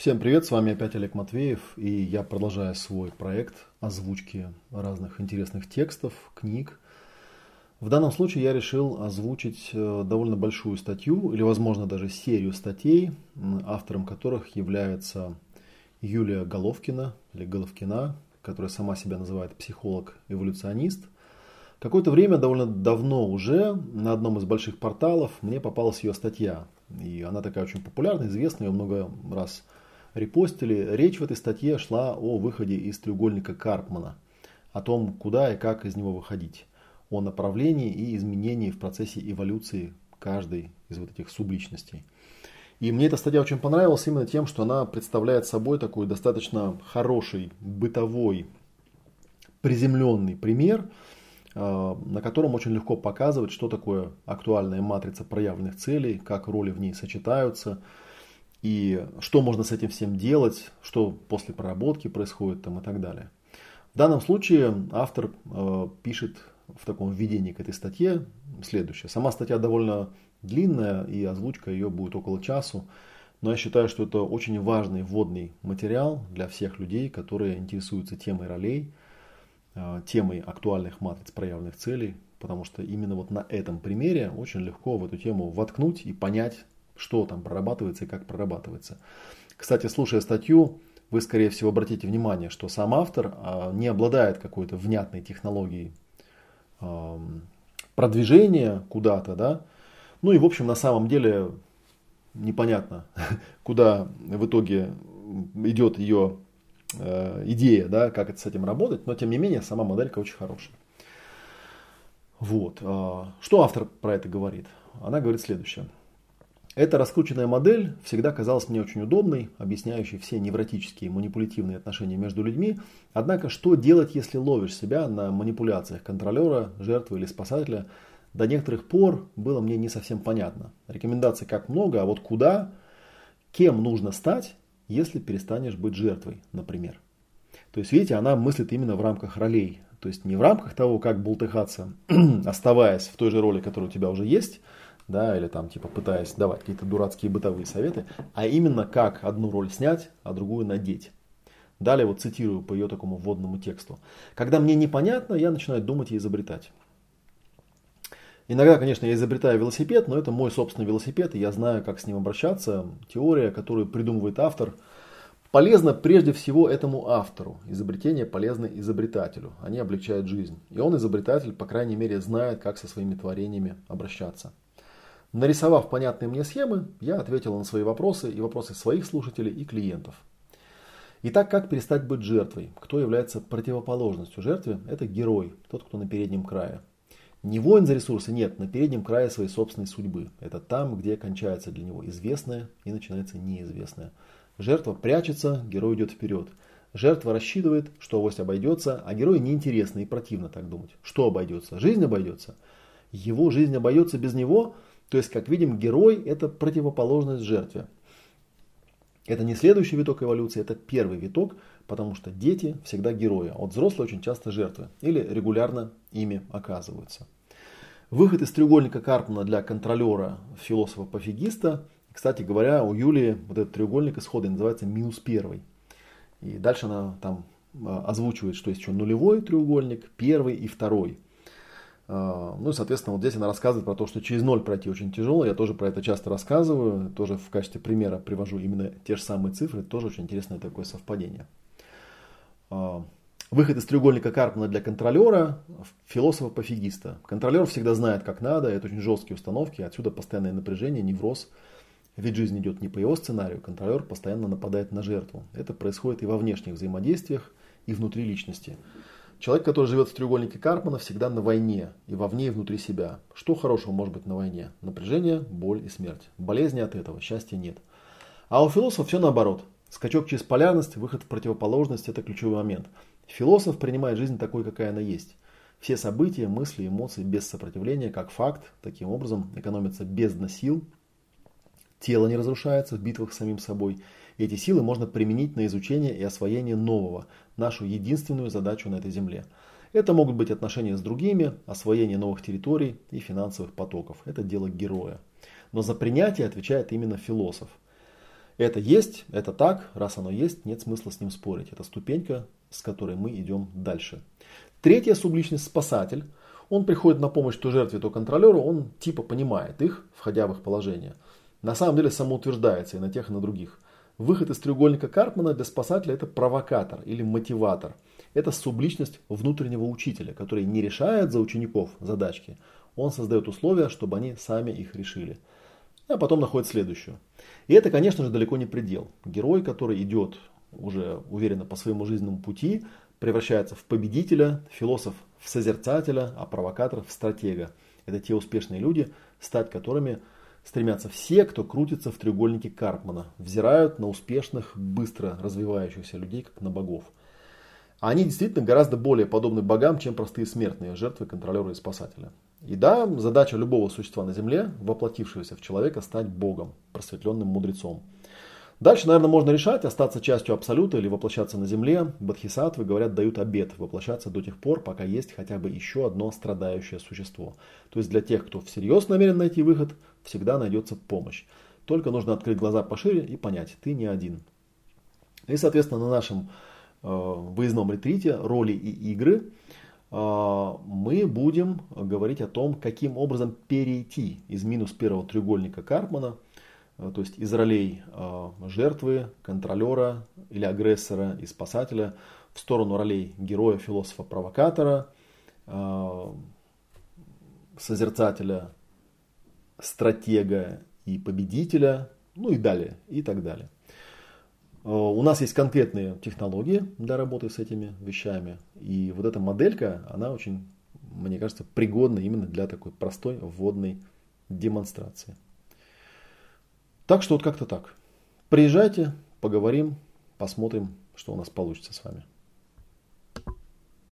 Всем привет, с вами опять Олег Матвеев, и я продолжаю свой проект озвучки разных интересных текстов, книг. В данном случае я решил озвучить э, довольно большую статью, или возможно даже серию статей, автором которых является Юлия Головкина, или Головкина, которая сама себя называет психолог-эволюционист. Какое-то время, довольно давно уже, на одном из больших порталов мне попалась ее статья. И она такая очень популярная, известная, ее много раз репостили. Речь в этой статье шла о выходе из треугольника Карпмана, о том, куда и как из него выходить, о направлении и изменении в процессе эволюции каждой из вот этих субличностей. И мне эта статья очень понравилась именно тем, что она представляет собой такой достаточно хороший, бытовой, приземленный пример, э, на котором очень легко показывать, что такое актуальная матрица проявленных целей, как роли в ней сочетаются, и что можно с этим всем делать, что после проработки происходит там и так далее. В данном случае автор э, пишет в таком введении к этой статье следующее. Сама статья довольно длинная и озвучка ее будет около часу, но я считаю, что это очень важный вводный материал для всех людей, которые интересуются темой ролей, э, темой актуальных матриц проявленных целей, потому что именно вот на этом примере очень легко в эту тему воткнуть и понять, что там прорабатывается и как прорабатывается. Кстати, слушая статью, вы, скорее всего, обратите внимание, что сам автор а, не обладает какой-то внятной технологией продвижения куда-то, да. Ну и, в общем, на самом деле непонятно, куда в итоге идет ее э, идея, да, как это с этим работать, но тем не менее сама моделька очень хорошая. Вот. А, что автор про это говорит? Она говорит следующее. Эта раскрученная модель всегда казалась мне очень удобной, объясняющей все невротические манипулятивные отношения между людьми. Однако, что делать, если ловишь себя на манипуляциях контролера, жертвы или спасателя, до некоторых пор было мне не совсем понятно. Рекомендаций как много, а вот куда, кем нужно стать, если перестанешь быть жертвой, например. То есть, видите, она мыслит именно в рамках ролей. То есть не в рамках того, как бултыхаться, оставаясь в той же роли, которая у тебя уже есть, да, или там типа пытаясь давать какие-то дурацкие бытовые советы, а именно как одну роль снять, а другую надеть. Далее вот цитирую по ее такому вводному тексту. Когда мне непонятно, я начинаю думать и изобретать. Иногда, конечно, я изобретаю велосипед, но это мой собственный велосипед, и я знаю, как с ним обращаться. Теория, которую придумывает автор, полезна прежде всего этому автору. Изобретение полезно изобретателю. Они облегчают жизнь. И он, изобретатель, по крайней мере, знает, как со своими творениями обращаться. Нарисовав понятные мне схемы, я ответил на свои вопросы и вопросы своих слушателей и клиентов. Итак, как перестать быть жертвой? Кто является противоположностью жертве? Это герой, тот, кто на переднем крае. Не воин за ресурсы, нет, на переднем крае своей собственной судьбы. Это там, где кончается для него известное и начинается неизвестное. Жертва прячется, герой идет вперед. Жертва рассчитывает, что авось обойдется, а герой неинтересно и противно так думать. Что обойдется? Жизнь обойдется. Его жизнь обойдется без него – то есть, как видим, герой – это противоположность жертве. Это не следующий виток эволюции, это первый виток, потому что дети всегда герои, а вот взрослые очень часто жертвы или регулярно ими оказываются. Выход из треугольника Карпмана для контролера философа-пофигиста, кстати говоря, у Юлии вот этот треугольник исхода называется минус первый. И дальше она там а, озвучивает, что есть еще нулевой треугольник, первый и второй – ну и, соответственно, вот здесь она рассказывает про то, что через ноль пройти очень тяжело. Я тоже про это часто рассказываю. Тоже в качестве примера привожу именно те же самые цифры. Тоже очень интересное такое совпадение. А, выход из треугольника Карпмана для контролера, философа-пофигиста. Контролер всегда знает, как надо. Это очень жесткие установки. Отсюда постоянное напряжение, невроз. Ведь жизнь идет не по его сценарию. Контролер постоянно нападает на жертву. Это происходит и во внешних взаимодействиях, и внутри личности. Человек, который живет в треугольнике Карпмана, всегда на войне, и вовне, и внутри себя. Что хорошего может быть на войне? Напряжение, боль и смерть. Болезни от этого, счастья нет. А у философа все наоборот. Скачок через полярность, выход в противоположность – это ключевой момент. Философ принимает жизнь такой, какая она есть. Все события, мысли, эмоции без сопротивления, как факт, таким образом экономится бездна сил, тело не разрушается в битвах с самим собой – эти силы можно применить на изучение и освоение нового, нашу единственную задачу на этой земле. Это могут быть отношения с другими, освоение новых территорий и финансовых потоков. Это дело героя. Но за принятие отвечает именно философ. Это есть, это так, раз оно есть, нет смысла с ним спорить. Это ступенька, с которой мы идем дальше. Третья субличность спасатель. Он приходит на помощь то жертве, то контролеру, он типа понимает их, входя в их положение. На самом деле самоутверждается и на тех, и на других. Выход из треугольника Карпмана для спасателя это провокатор или мотиватор. Это субличность внутреннего учителя, который не решает за учеников задачки. Он создает условия, чтобы они сами их решили. А потом находит следующую. И это, конечно же, далеко не предел. Герой, который идет уже уверенно по своему жизненному пути, превращается в победителя, философ в созерцателя, а провокатор в стратега. Это те успешные люди, стать которыми стремятся все, кто крутится в треугольнике Карпмана, взирают на успешных, быстро развивающихся людей, как на богов. А они действительно гораздо более подобны богам, чем простые смертные, жертвы контролера и спасателя. И да, задача любого существа на Земле, воплотившегося в человека, стать богом, просветленным мудрецом – Дальше, наверное, можно решать, остаться частью Абсолюта или воплощаться на Земле. Бодхисаттвы, говорят, дают обет воплощаться до тех пор, пока есть хотя бы еще одно страдающее существо. То есть для тех, кто всерьез намерен найти выход, всегда найдется помощь. Только нужно открыть глаза пошире и понять, ты не один. И, соответственно, на нашем э, выездном ретрите роли и игры э, мы будем говорить о том, каким образом перейти из минус первого треугольника Карпмана – то есть из ролей э, жертвы, контролера или агрессора и спасателя в сторону ролей героя, философа, провокатора, э, созерцателя, стратега и победителя, ну и далее, и так далее. У нас есть конкретные технологии для работы с этими вещами. И вот эта моделька, она очень, мне кажется, пригодна именно для такой простой вводной демонстрации. Так что вот как-то так. Приезжайте, поговорим, посмотрим, что у нас получится с вами.